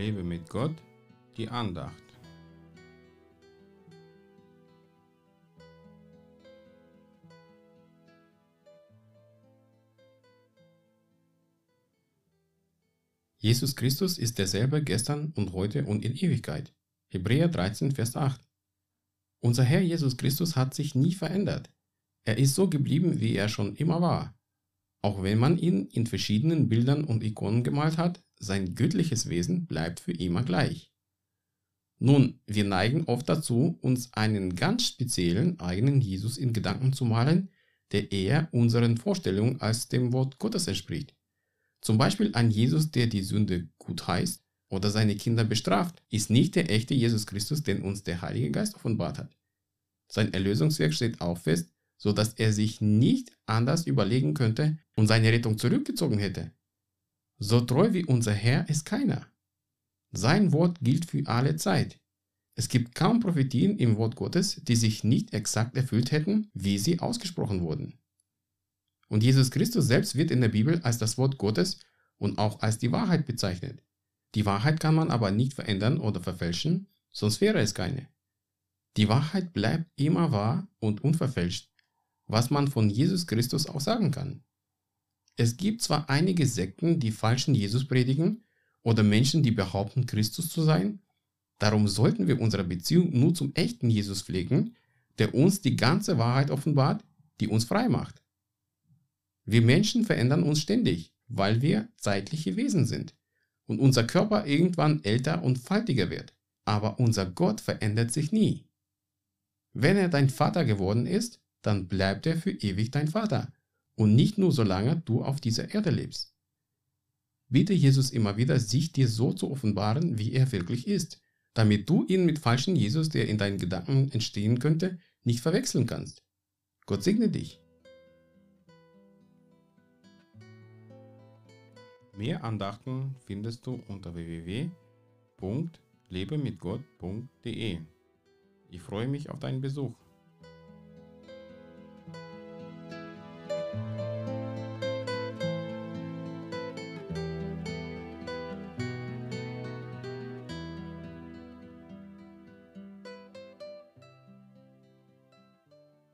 Lebe mit Gott, die Andacht. Jesus Christus ist derselbe gestern und heute und in Ewigkeit. Hebräer 13, Vers 8. Unser Herr Jesus Christus hat sich nie verändert. Er ist so geblieben, wie er schon immer war. Auch wenn man ihn in verschiedenen Bildern und Ikonen gemalt hat, sein göttliches Wesen bleibt für immer gleich. Nun, wir neigen oft dazu, uns einen ganz speziellen eigenen Jesus in Gedanken zu malen, der eher unseren Vorstellungen als dem Wort Gottes entspricht. Zum Beispiel ein Jesus, der die Sünde gut heißt oder seine Kinder bestraft, ist nicht der echte Jesus Christus, den uns der Heilige Geist offenbart hat. Sein Erlösungswerk steht auch fest, so dass er sich nicht anders überlegen könnte und seine Rettung zurückgezogen hätte. So treu wie unser Herr ist keiner. Sein Wort gilt für alle Zeit. Es gibt kaum Prophetien im Wort Gottes, die sich nicht exakt erfüllt hätten, wie sie ausgesprochen wurden. Und Jesus Christus selbst wird in der Bibel als das Wort Gottes und auch als die Wahrheit bezeichnet. Die Wahrheit kann man aber nicht verändern oder verfälschen, sonst wäre es keine. Die Wahrheit bleibt immer wahr und unverfälscht, was man von Jesus Christus auch sagen kann. Es gibt zwar einige Sekten, die falschen Jesus predigen oder Menschen, die behaupten, Christus zu sein, darum sollten wir unsere Beziehung nur zum echten Jesus pflegen, der uns die ganze Wahrheit offenbart, die uns frei macht. Wir Menschen verändern uns ständig, weil wir zeitliche Wesen sind und unser Körper irgendwann älter und faltiger wird. Aber unser Gott verändert sich nie. Wenn er dein Vater geworden ist, dann bleibt er für ewig dein Vater und nicht nur solange du auf dieser Erde lebst. Bitte Jesus immer wieder, sich dir so zu offenbaren, wie er wirklich ist, damit du ihn mit falschen Jesus, der in deinen Gedanken entstehen könnte, nicht verwechseln kannst. Gott segne dich. Mehr Andachten findest du unter www.lebemitgott.de. Ich freue mich auf deinen Besuch.